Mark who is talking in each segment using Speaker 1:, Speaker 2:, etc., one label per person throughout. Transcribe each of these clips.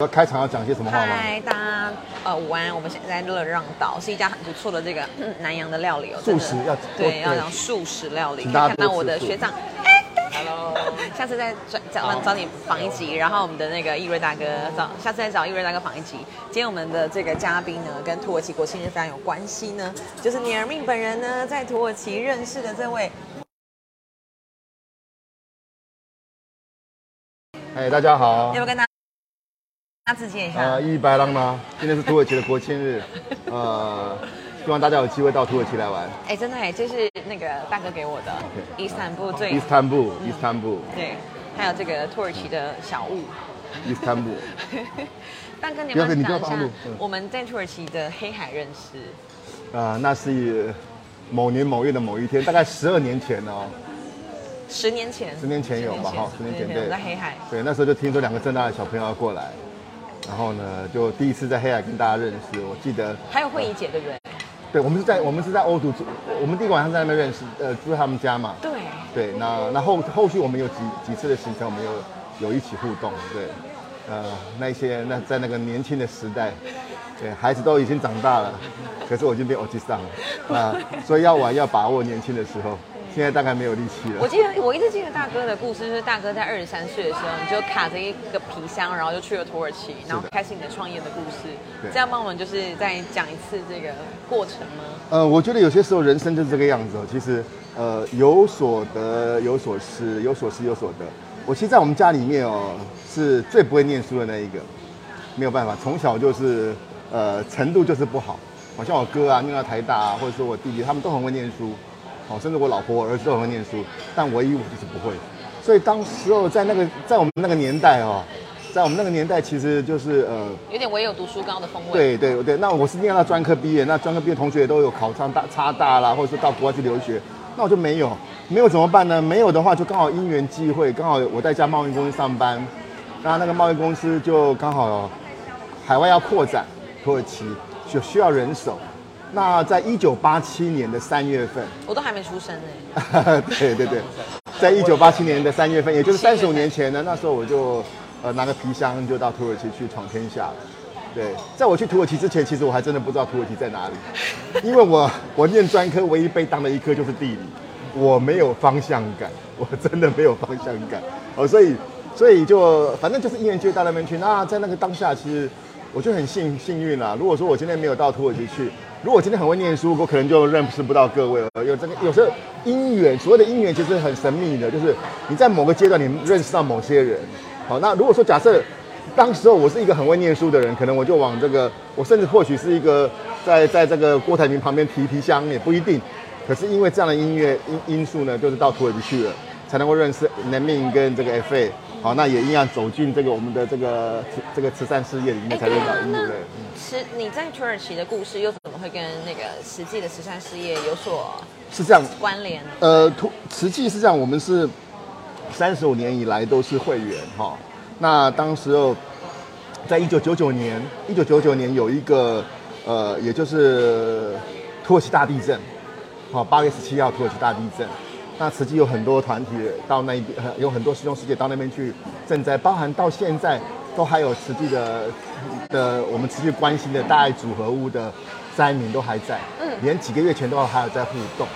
Speaker 1: 要开场要讲些什么话吗？
Speaker 2: 嗨，大家呃午安，我们现在在热让岛，是一家很不错的这个嗯南洋的料理哦，
Speaker 1: 素食要
Speaker 2: 对，要讲素食料理。可以看到我的学长。Hello，下次再找找找你访一集，然后我们的那个易瑞大哥找，下次再找易瑞大哥访一集。今天我们的这个嘉宾呢，跟土耳其国庆日非常有关系呢，就是尼尔命本人呢在土耳其认识的这位
Speaker 1: 哎，大家好
Speaker 2: 要不，要跟大家自荐一下？
Speaker 1: 啊，一白浪呢，今天是土耳其的国庆日，呃，希望大家有机会到土耳其来玩。
Speaker 2: 哎，真的哎，这是那个大哥给我的伊斯坦布最
Speaker 1: 伊斯坦布，伊斯坦布，
Speaker 2: 对，还有这个土耳其的小物。
Speaker 1: 伊斯坦布。
Speaker 2: 大哥，你
Speaker 1: 不要你
Speaker 2: 要不要讲一下
Speaker 1: 不要暴露嗯
Speaker 2: 我们在土耳其的黑海认识？
Speaker 1: 啊、那是某年某月的某一天，大概十二年前哦。
Speaker 2: 十年前，
Speaker 1: 十年前有吧哈十年前
Speaker 2: 我
Speaker 1: 对
Speaker 2: 在黑海。
Speaker 1: 对，那时候就听说两个正大的小朋友要过来，然后呢，就第一次在黑海跟大家认识。我记得，
Speaker 2: 还有慧仪姐，对不对？
Speaker 1: 对，我们是在我们是在欧洲住，我们第一个晚上在那边认识，呃，住在他们家嘛。
Speaker 2: 对，
Speaker 1: 对，那那后后续我们有几几次的行程，我们有有一起互动，对，呃，那些那在那个年轻的时代，对，孩子都已经长大了，可是我已经变欧吉桑了，啊 所以要玩要把握年轻的时候，现在大概没有力气了。
Speaker 2: 我记得我一直记得大哥的故事，就是大哥在二十三岁的时候，你就卡着一个皮箱，然后就去了土耳其，然后开始你的创业的故事。
Speaker 1: 对
Speaker 2: 这样帮我们就是再讲一次这个过程吗？
Speaker 1: 呃，我觉得有些时候人生就是这个样子哦。其实，呃，有所得，有所失，有所失，有所得。我其实，在我们家里面哦，是最不会念书的那一个，没有办法，从小就是，呃，程度就是不好。好像我哥啊，念到台大啊，或者说我弟弟，他们都很会念书，哦，甚至我老婆、我儿子都很会念书，但唯一我就是不会。所以当时候在那个在我们那个年代哦，在我们那个年代，其实就是呃，
Speaker 2: 有点唯有读书高的风味。
Speaker 1: 对对对，那我是念到专科毕业，那专科毕业同学也都有考上大差大啦，或者是到国外去留学，那我就没有，没有怎么办呢？没有的话，就刚好因缘际会，刚好我在一家贸易公司上班，那那个贸易公司就刚好海外要扩展，土耳其就需要人手。那在一九八七年的三月份，
Speaker 2: 我都还没出生呢。
Speaker 1: 对对对，在一九八七年的三月份，也就是三十五年前呢，那时候我就呃拿个皮箱就到土耳其去闯天下了。对，在我去土耳其之前，其实我还真的不知道土耳其在哪里，因为我我念专科唯一被当的一科就是地理，我没有方向感，我真的没有方向感哦，所以所以就反正就是一年就到那边去。那在那个当下，其实我就很幸幸运啦。如果说我今天没有到土耳其去，如果今天很会念书，我可能就认识不到各位了。有这个有时候姻缘，所谓的姻缘其实很神秘的，就是你在某个阶段你认识到某些人。好，那如果说假设当时候我是一个很会念书的人，可能我就往这个，我甚至或许是一个在在这个郭台铭旁边提皮箱也不一定。可是因为这样的音乐因因素呢，就是到土耳其去了，才能够认识 n a m i n 跟这个 FA。好，那也一样走进这个我们的这个这个慈善事业里面，才认识到音乐的。嗯
Speaker 2: 实你在土耳其的故事又怎么会跟那个实际的慈善事业有所
Speaker 1: 是这样，
Speaker 2: 关联？
Speaker 1: 呃，土实际是这样，我们是三十五年以来都是会员哈。那当时候，在一九九九年，一九九九年有一个呃，也就是土耳其大地震，好，八月十七号土耳其大地震。那慈济有很多团体到那边，呃有很多师兄师姐到那边去赈灾，包含到现在都还有慈济的的我们持续关心的大爱组合屋的灾民都还在，嗯，连几个月前都还有在互动。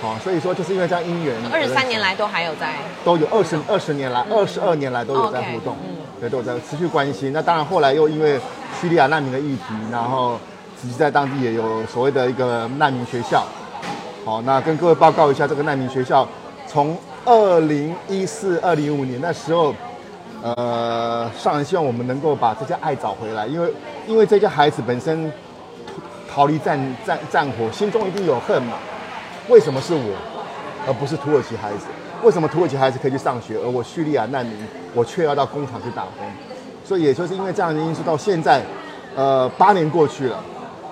Speaker 1: 好，所以说就是因为这样因缘，
Speaker 2: 二十三年来都还有在
Speaker 1: 都有二十二十年来，二十二年来都有在互动，
Speaker 2: 嗯
Speaker 1: 对，都有在持续关心。那当然后来又因为叙利亚难民的议题，然后实际在当地也有所谓的一个难民学校。好，那跟各位报告一下，这个难民学校从二零一四、二零一五年那时候，呃，上人希望我们能够把这些爱找回来，因为因为这些孩子本身逃离战战战火，心中一定有恨嘛。为什么是我，而不是土耳其孩子？为什么土耳其孩子可以去上学，而我叙利亚难民我却要到工厂去打工？所以也就是因为这样的因素，到现在，呃，八年过去了，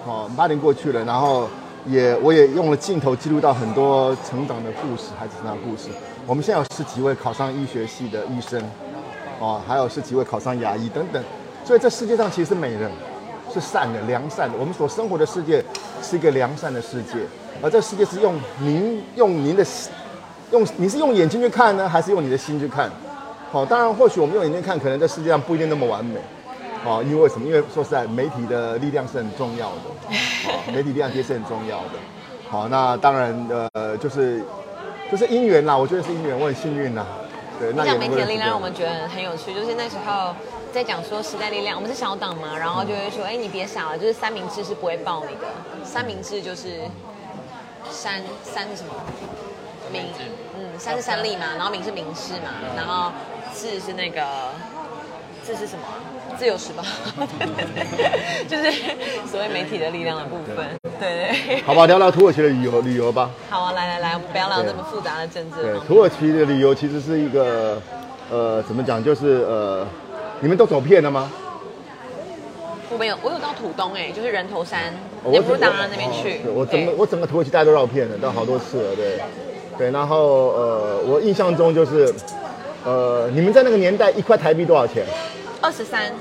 Speaker 1: 哦，八年过去了，然后也我也用了镜头记录到很多成长的故事，孩子成长故事。我们现在有十几位考上医学系的医生，哦，还有十几位考上牙医等等。所以这世界上其实美人，是善的、良善的。我们所生活的世界是一个良善的世界，而这世界是用您用您的用你是用眼睛去看呢，还是用你的心去看？好，当然或许我们用眼睛看，可能这世界上不一定那么完美。哦，因为什么？因为说实在，媒体的力量是很重要的，哦，媒体力量其实是很重要的。好，那当然，呃，就是就是姻缘啦，我觉得是姻缘，我很幸运啦。对，那
Speaker 2: 讲媒体的力量让我们觉得很有趣，就是那时候在讲说时代力量，我们是小党嘛，然后就会说，哎，你别傻了，就是三明治是不会爆你的，三明治就是三三是什么？明，嗯，三是三立嘛，然后明是明示嘛，然后字是那个字是什么？自由时报，就是所谓媒体的力量的部分。对对。
Speaker 1: 好吧，聊聊土耳其的旅游旅游吧。
Speaker 2: 好啊，来来来，不要聊这么复杂的政治。
Speaker 1: 对，土耳其的旅游其实是一个，呃，怎么讲？就是呃，你们都走遍了吗？
Speaker 2: 我没有，我有到土东哎，就是人头山，也不是达拉那边去。
Speaker 1: 我整个我整个土耳其大家都绕遍了，到好多次了，对。对，然后呃，我印象中就是，呃，你们在那个年代一块台币多少钱？
Speaker 2: 二十三。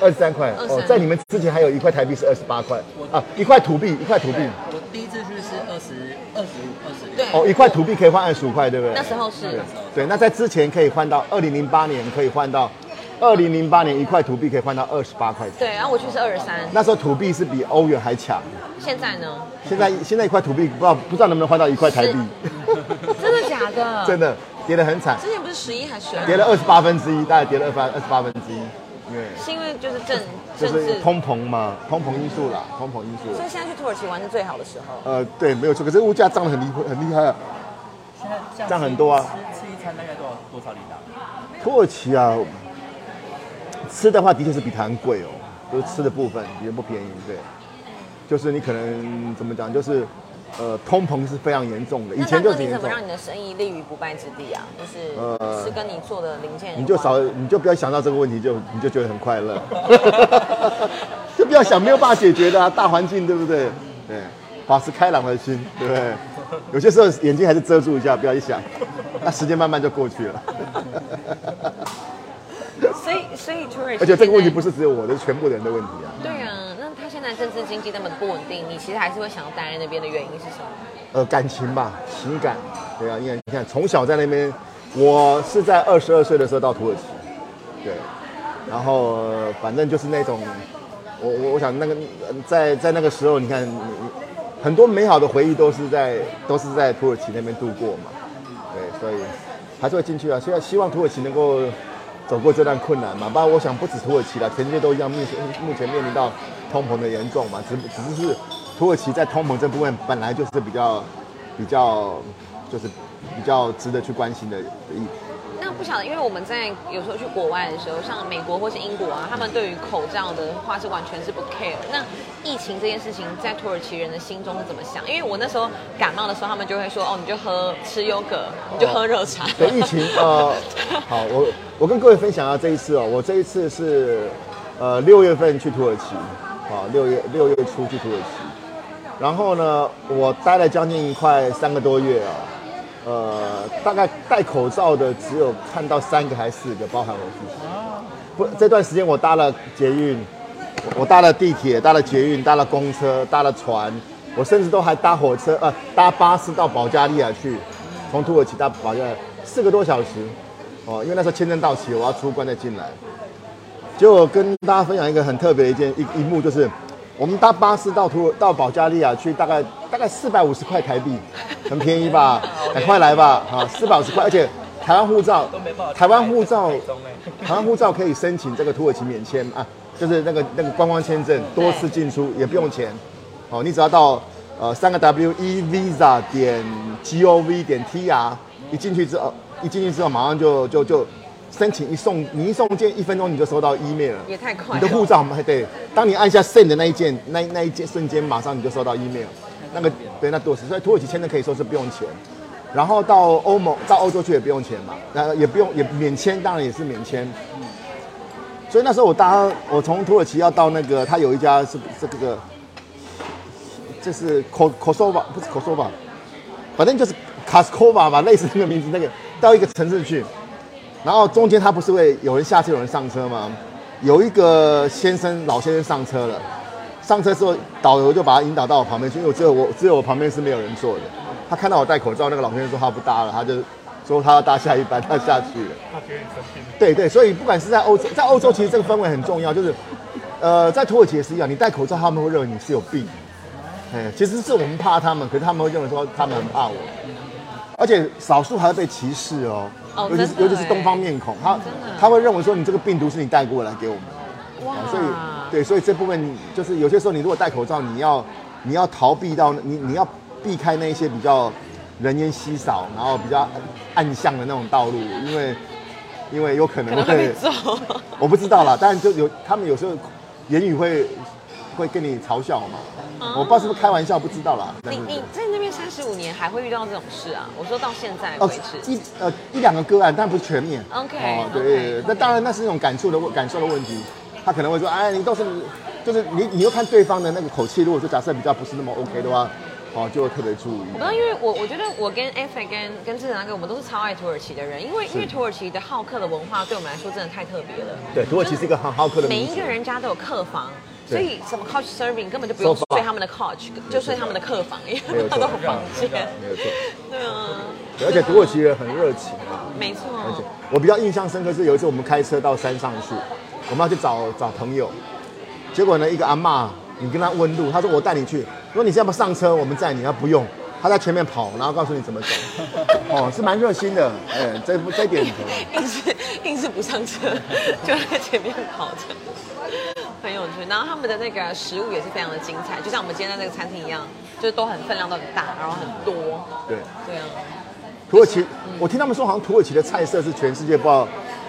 Speaker 1: 二十三块。哦，在你们之前还有一块台币是二十八块啊，一块土币，一块土币。
Speaker 3: 我第一次去是二十二十五、二十六。
Speaker 2: 对。
Speaker 1: 哦，一块土币可以换二十五块，对不对？
Speaker 2: 那时候是。
Speaker 1: 对，那在之前可以换到二零零八年可以换到，二零零八年一块土币可以换到二十八块。
Speaker 2: 对，然后我去是二十三。
Speaker 1: 那时候土币是比欧元还强。
Speaker 2: 现在呢？
Speaker 1: 现在现在一块土币不知道不知道能不能换到一块台币？
Speaker 2: 真的假的？
Speaker 1: 真的跌得很惨。
Speaker 2: 之前不是十一还是十二？
Speaker 1: 跌了二十八分之一，大概跌了二八二十八分之一。
Speaker 2: 因为是因为就是政
Speaker 1: 就是通膨嘛，通膨因素啦，通膨因素。
Speaker 2: 所以现在去土耳其玩是最好的时候。呃，
Speaker 1: 对，没有错。可是物价涨得很厉很厉害啊。
Speaker 3: 现在
Speaker 1: 涨很多啊。
Speaker 3: 吃吃一餐大概多少多少里达？
Speaker 1: 土耳其啊，吃的话的确是比台湾贵哦，就是吃的部分也不便宜，对。就是你可能怎么讲，就是。呃，通膨是非常严重的，以前就
Speaker 2: 是严重。怎么让你的生意立于不败之地啊？就是呃，是跟你做的零件。
Speaker 1: 你就少，你就不要想到这个问题，就你就觉得很快乐。就不要想没有办法解决的啊，大环境对不对？对，保持开朗的心，对不对？有些时候眼睛还是遮住一下，不要一想，那时间慢慢就过去了。
Speaker 2: 所以，所以
Speaker 1: 而且这个问题不是只有我的，是全部人的问题啊。
Speaker 2: 对啊。但政治经济那么不稳定，你其实还是会想要待在那边的原因是什么？
Speaker 1: 呃，感情吧，情感。对啊，因为你看，从小在那边，我是在二十二岁的时候到土耳其，对，然后反正就是那种，我我我想那个在在那个时候，你看你很多美好的回忆都是在都是在土耳其那边度过嘛，对，所以还是会进去啊。现在希望土耳其能够走过这段困难嘛，不然我想不止土耳其了，全世界都一样，目目前面临到。通膨的严重嘛，只只是土耳其在通膨这部分本来就是比较比较就是比较值得去关心的一。
Speaker 2: 那不晓得，因为我们在有时候去国外的时候，像美国或是英国啊，他们对于口罩的话是完全是不 care。那疫情这件事情在土耳其人的心中是怎么想？因为我那时候感冒的时候，他们就会说哦，你就喝吃优格，你就喝热茶。
Speaker 1: 对疫情呃，好，我我跟各位分享下这一次哦，我这一次是呃六月份去土耳其。啊，六月六月初去土耳其，然后呢，我待了将近快三个多月啊，呃，大概戴口罩的只有看到三个还是四个，包含我自己。不，这段时间我搭了捷运，我搭了地铁，搭了捷运，搭了公车，搭了船，我甚至都还搭火车，呃，搭巴士到保加利亚去，从土耳其到保加利亚四个多小时，哦，因为那时候签证到期，我要出关再进来。结果跟大家分享一个很特别的一件一一幕，就是我们搭巴士到土到保加利亚去，大概大概四百五十块台币，很便宜吧？赶快来吧，啊，四百五十块，而且台湾护照，台湾护照，台湾护照可以申请这个土耳其免签啊，就是那个那个观光签证，多次进出也不用钱，哦，你只要到呃三个 W E Visa 点 G O V 点 T R，一进去之后，一进去之后马上就就就。申请一送，你一送件一分钟你就收到 email 了，
Speaker 2: 也太快。
Speaker 1: 你的护照还对，当你按下 send 的那一件，那那一件瞬间，马上你就收到 email。那个对，那多时，所以土耳其签证可以说是不用钱。然后到欧盟，到欧洲去也不用钱嘛，那也不用也免签，当然也是免签。所以那时候我搭，我从土耳其要到那个，他有一家是这个，这是 Kos Kosova，不是 Kosova，反正就是 Kaskova 吧，类似那个名字，那个到一个城市去。然后中间他不是会有人下车有人上车吗？有一个先生老先生上车了，上车之后导游就把他引导到我旁边去，因为只有我只有我旁边是没有人坐的。他看到我戴口罩，那个老先生说他不搭了，他就说他要搭下一班，他下去了。他觉得你生病。对对，所以不管是在欧洲，在欧洲其实这个氛围很重要，就是呃，在土耳其也是一样，你戴口罩，他们会认为你是有病。哎，其实是我们怕他们，可是他们会认为说他们很怕我，而且少数还会被歧视哦，
Speaker 2: 哦
Speaker 1: 尤其是尤其是东方面孔，他他会认为说你这个病毒是你带过来给我们。
Speaker 2: 哇
Speaker 1: 啊，所以对，所以这部分就是有些时候你如果戴口罩，你要你要逃避到你你要避开那一些比较人烟稀少，然后比较暗巷的那种道路，因为因为有可能
Speaker 2: 会。
Speaker 1: 我不知道啦，但是就有他们有时候言语会会跟你嘲笑嘛，我不知道是不是开玩笑，不知道啦。但
Speaker 2: 你
Speaker 1: 是
Speaker 2: 你在那边三十五年还会遇到这种事啊？我说到现在
Speaker 1: 哦
Speaker 2: 为止，
Speaker 1: 一呃一两个个案，但不是全面。
Speaker 2: OK，
Speaker 1: 哦对那当然那是一种感触的问感受的问题，他可能会说，哎，你都是就是你你又看对方的那个口气，如果说假设比较不是那么 OK 的话，哦，就会特别注意
Speaker 2: 我。不知道，因为我我觉得我跟 F 跟跟志成那个，我们都是超爱土耳其的人，因为因为土耳其的好客的文化对我们来说真的太特别了。
Speaker 1: 对，土耳其是一个很好客的
Speaker 2: 每一个人家都有客房，所以什么 couch serving 根本就不用睡他们的 couch，就睡他们的客房，因为他都有房间。
Speaker 1: 没有错，
Speaker 2: 对啊，
Speaker 1: 而且土耳其人很热情啊。
Speaker 2: 没错。
Speaker 1: 而且我比较印象深刻是有一次我们开车到山上去，我们要去找找朋友，结果呢一个阿妈，你跟他问路，他说我带你去，如果你现在不上车，我们载你，他不用，他在前面跑，然后告诉你怎么走，哦，是蛮热心的，哎，这这一点
Speaker 2: 硬是硬是不上车，就在前面跑着，很有趣。然后他们的那个食物也是非常的精彩，就像我们今天在那个餐厅一样，就是都很分量都很大，然后很多。
Speaker 1: 对。
Speaker 2: 对啊，
Speaker 1: 土耳其，我听他们说好像土耳其的菜色是全世界不知道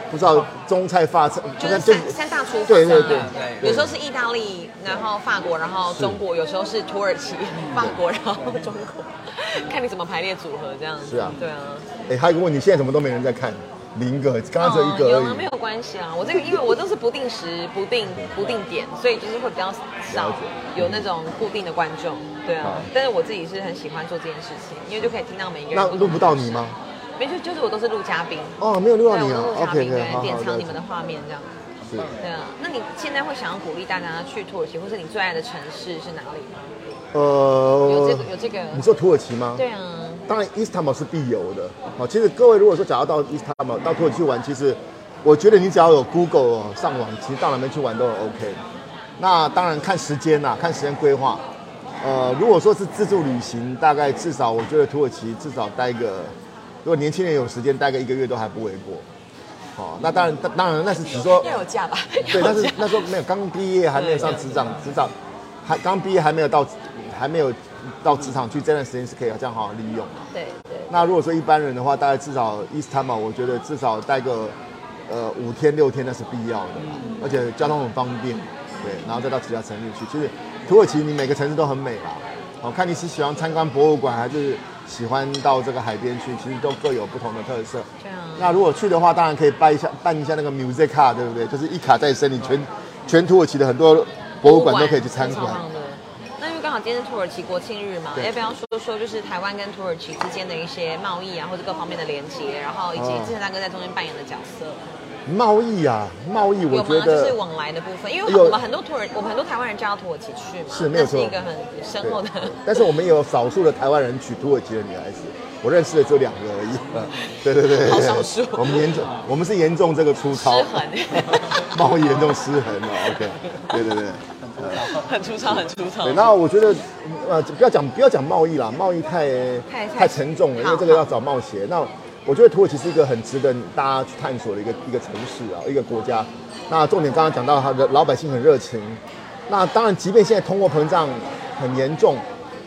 Speaker 1: 不知道中菜法菜，
Speaker 2: 就是三三大厨房。
Speaker 1: 对对对
Speaker 2: 有时候是意大利，然后法国，然后中国，有时候是土耳其、法国，然后中国，看你怎么排列组合这样子。
Speaker 1: 是啊
Speaker 2: 对啊。
Speaker 1: 哎，还有一个问题，现在怎么都没人在看？零个，刚刚只有一个而已。
Speaker 2: 哦有啊，没有关系啊。我这个因为我都是不定时、不定不定点，所以就是会比较少有那种固定的观众。对啊，但是我自己是很喜欢做这件事情，因为就可以听到每一个人。
Speaker 1: 那录不到你？吗？
Speaker 2: 没错就是我都是录嘉宾，
Speaker 1: 哦，没有录，到你啊
Speaker 2: 嘉宾对，
Speaker 1: 好好
Speaker 2: 典藏你们的画面这样。
Speaker 1: 是。
Speaker 2: 对啊，那你现在会想要鼓励大家去土耳其，或是你最爱的城市是哪里吗？
Speaker 1: 呃，
Speaker 2: 有这个有这个。
Speaker 1: 你说土耳其吗？
Speaker 2: 对啊，
Speaker 1: 当然，伊斯坦堡是必游的。好，其实各位如果说想要到伊斯坦堡、到土耳其玩，其实我觉得你只要有 Google 哦上网，其实到哪边去玩都很 OK。那当然看时间啦、看时间规划。呃，如果说是自助旅行，大概至少我觉得土耳其至少待个，如果年轻人有时间待个一个月都还不为过。哦，那当然，当然那是只说
Speaker 2: 要有假吧？
Speaker 1: 对，但是那时候没有刚毕业，还没有上职场，职场还刚毕业还没有到，还没有到职场去，这段时间是可以这样好好利用。
Speaker 2: 对对。
Speaker 1: 那如果说一般人的话，大概至少伊斯坦堡，我觉得至少待个呃五天六天那是必要的，而且交通很方便，对，然后再到其他城市去。其实土耳其你每个城市都很美啦，好看你是喜欢参观博物馆，还是喜欢到这个海边去，其实都各有不同的特色。
Speaker 2: 这样。
Speaker 1: 那如果去的话，当然可以办一下办一下那个 music 卡，对不对？就是一卡在身，你全全土耳其的很多博物馆都可以去参观。
Speaker 2: 今天是土耳其国庆日嘛，
Speaker 1: 对
Speaker 2: 要不要说说就是台湾跟土耳其之间的一些贸易啊，或者各方面的连接，然后以及
Speaker 1: 哦
Speaker 2: 志成大哥在中间扮演的角色，
Speaker 1: 贸易啊，贸易，我
Speaker 2: 有吗？
Speaker 1: 觉得
Speaker 2: 就是往来的部分，因为我们很多土耳，我们很多台湾人嫁到土耳其去嘛，
Speaker 1: 是没有错
Speaker 2: 那是一个很深厚的。
Speaker 1: 但是我们也有少数的台湾人娶土耳其的女孩子，我认识的只有两个而已。对对对，
Speaker 2: 好少数
Speaker 1: 我们严重，我们是严重这个粗糙
Speaker 2: 失衡
Speaker 1: 贸易严重失衡了。OK，对对对。
Speaker 2: 很粗糙，很粗糙。
Speaker 1: 对，那我觉得，呃，不要讲不要讲贸易啦，贸易太
Speaker 2: 太
Speaker 1: 太沉重了，因为这个要找冒险。那我觉得土耳其是一个很值得大家去探索的一个一个城市啊，一个国家。那重点刚刚讲到，它的老百姓很热情。那当然，即便现在通货膨胀很严重，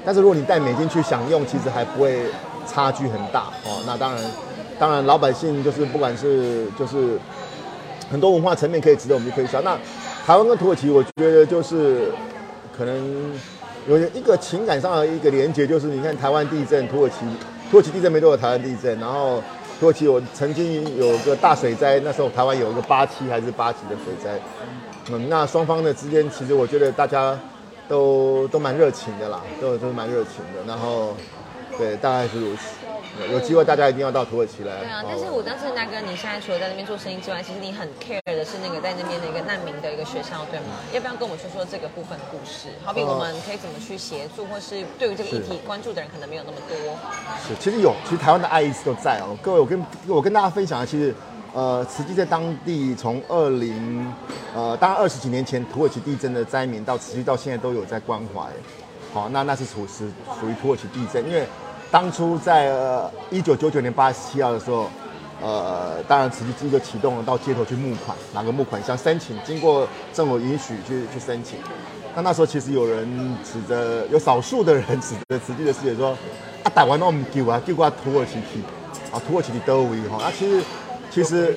Speaker 1: 但是如果你带美金去享用，其实还不会差距很大哦。那当然，当然老百姓就是不管是就是很多文化层面可以值得我们去推销。那台湾跟土耳其，我觉得就是可能有一个情感上的一个连接，就是你看台湾地震，土耳其土耳其地震没多久，台湾地震，然后土耳其我曾经有个大水灾，那时候台湾有一个八七还是八级的水灾，嗯，那双方的之间，其实我觉得大家都都蛮热情的啦，都都蛮热情的，然后对，大概是如此。有机会大家一定要到土耳其来。
Speaker 2: 对啊
Speaker 1: 哦，
Speaker 2: 但是我当时大哥，你现在除了在那边做生意之外，其实你很 care 的是那个在那边的一个难民的一个学校，对吗？要不要跟我们说说这个部分的故事？好比我们可以怎么去协助，或是对于这个议题关注的人可能没有那么多。
Speaker 1: 是，其实有，其实台湾的爱一直都在哦。各位，我跟我跟大家分享的，其实呃，慈济在当地从二零呃，当然二十几年前土耳其地震的灾民到慈济到现在都有在关怀。好，那那是属实属于土耳其地震，因为当初在一九九九年八月十七号的时候，呃，当然慈济基就启动了到街头去募款，拿个募款箱申请，经过政府允许去去申请。那那时候其实有人指着，有少数的人指着慈济的师姐说，啊，打完那么救啊，救过土耳其去，啊，土耳其的都为哈，那其实其实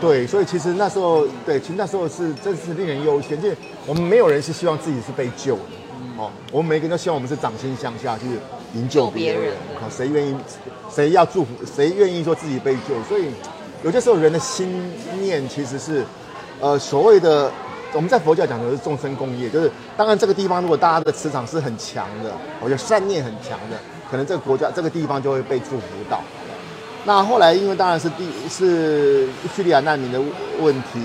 Speaker 1: 对，所以其实那时候对，其实那时候是真是令人忧心，就是我们没有人是希望自己是被救的。哦，我们每个人都希望我们是掌心向下，就是营救别人。好，谁愿意，谁要祝福，谁愿意说自己被救？所以有些时候人的心念其实是，呃，所谓的我们在佛教讲的是众生共业，就是当然这个地方如果大家的磁场是很强的，我觉得善念很强的，可能这个国家这个地方就会被祝福到。那后来因为当然是第是叙利亚难民的问题，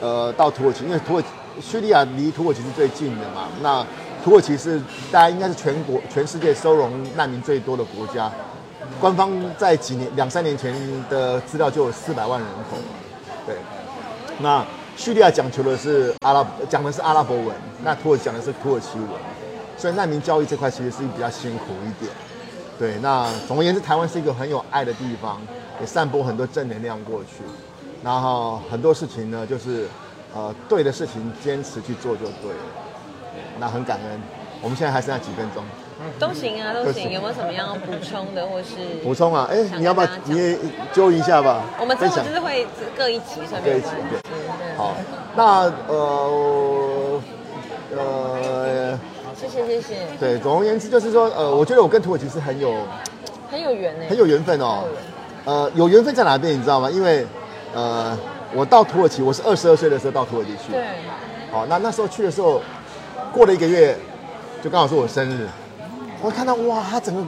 Speaker 1: 呃，到土耳其，因为土耳其叙利亚离土耳其是最近的嘛，那。土耳其是大家应该是全国全世界收容难民最多的国家，官方在几年两三年前的资料就有四百万人口，对。那叙利亚讲求的是阿拉讲的是阿拉伯文，那土耳其讲的是土耳其文，所以难民教育这块其实是比较辛苦一点。对，那总而言之，台湾是一个很有爱的地方，也散播很多正能量过去。然后很多事情呢，就是呃对的事情坚持去做就对了。那很感恩，我们现在还剩下几分钟，
Speaker 2: 都行啊，都行。有没有什么要补充的，或是
Speaker 1: 补充啊？哎，你要不要你也揪一下吧？
Speaker 2: 我们之后就是会各一集，
Speaker 1: 各一集，对。好，那呃
Speaker 2: 呃，谢谢谢谢。
Speaker 1: 对，总而言之就是说，呃，我觉得我跟土耳其是很有
Speaker 2: 很有缘呢，
Speaker 1: 很有缘分哦。呃，有缘分在哪边你知道吗？因为呃，我到土耳其，我是二十二岁的时候到土耳其去。
Speaker 2: 对。
Speaker 1: 好，那那时候去的时候。过了一个月，就刚好是我生日，我看到哇，他整个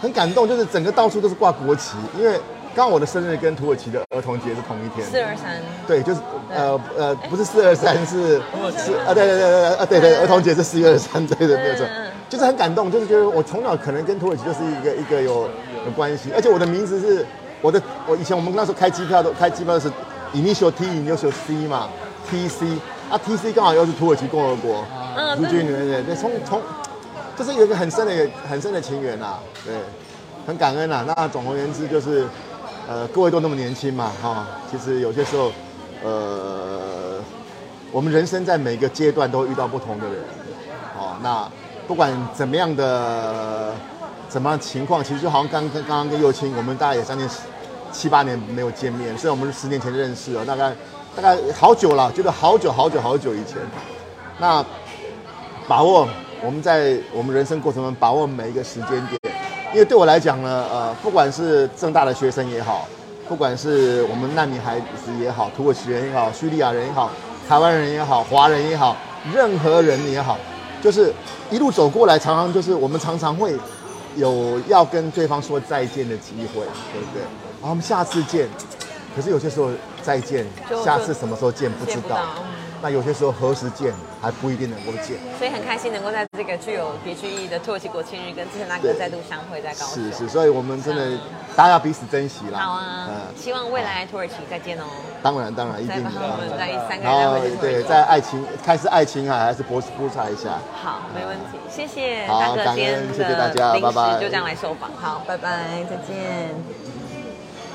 Speaker 1: 很感动，就是整个到处都是挂国旗，因为刚好我的生日跟土耳其的儿童节是同一天，
Speaker 2: 四二三，
Speaker 1: 对，就是呃呃，不是四二三，是是啊，对对对对啊对对，儿童节是四月二三，对对没有错，就是很感动，就是觉得我从小可能跟土耳其就是一个一个有有关系，而且我的名字是我的，我以前我们那时候开机票都开机票是 initial T initial C 嘛，T C。啊，T C 刚好又是土耳其共和国，陆军对对对，从从，就是有一个很深的、很深的情缘呐，对，很感恩呐。那总而言之就是，呃，各位都那么年轻嘛，哈，其实有些时候，呃，我们人生在每个阶段都会遇到不同的人，哦，那不管怎么样的怎么样情况，其实就好像刚刚刚刚跟右青，我们大概也将近七八年没有见面，虽然我们是十年前认识了，大概。大概好久了，觉得好久好久好久以前。那把握我们在我们人生过程中把握每一个时间点，因为对我来讲呢，呃，不管是正大的学生也好，不管是我们难民孩子也好，土耳其人也好，叙利亚人也好，台湾人也好，华人也好，任何人也好，就是一路走过来，常常就是我们常常会有要跟对方说再见的机会，对不对？好，我们下次见。可是有些时候再见，下次什么时候见不知道。那有些时候何时见还不一定能够见。
Speaker 2: 所以很开心能够在这个具有别具意义的土耳其国庆日跟志成大哥再度相会在高雄。
Speaker 1: 是是，所以我们真的大家要彼此珍惜啦。
Speaker 2: 好啊，希望未来土耳其再见哦。
Speaker 1: 当然当然一定的。
Speaker 2: 我们在三个人再会
Speaker 1: 对，在爱琴开始爱琴海还是博斯布查一下。
Speaker 2: 好，没问题，谢谢大哥今天的临时就这样来受访。好，拜拜，再见。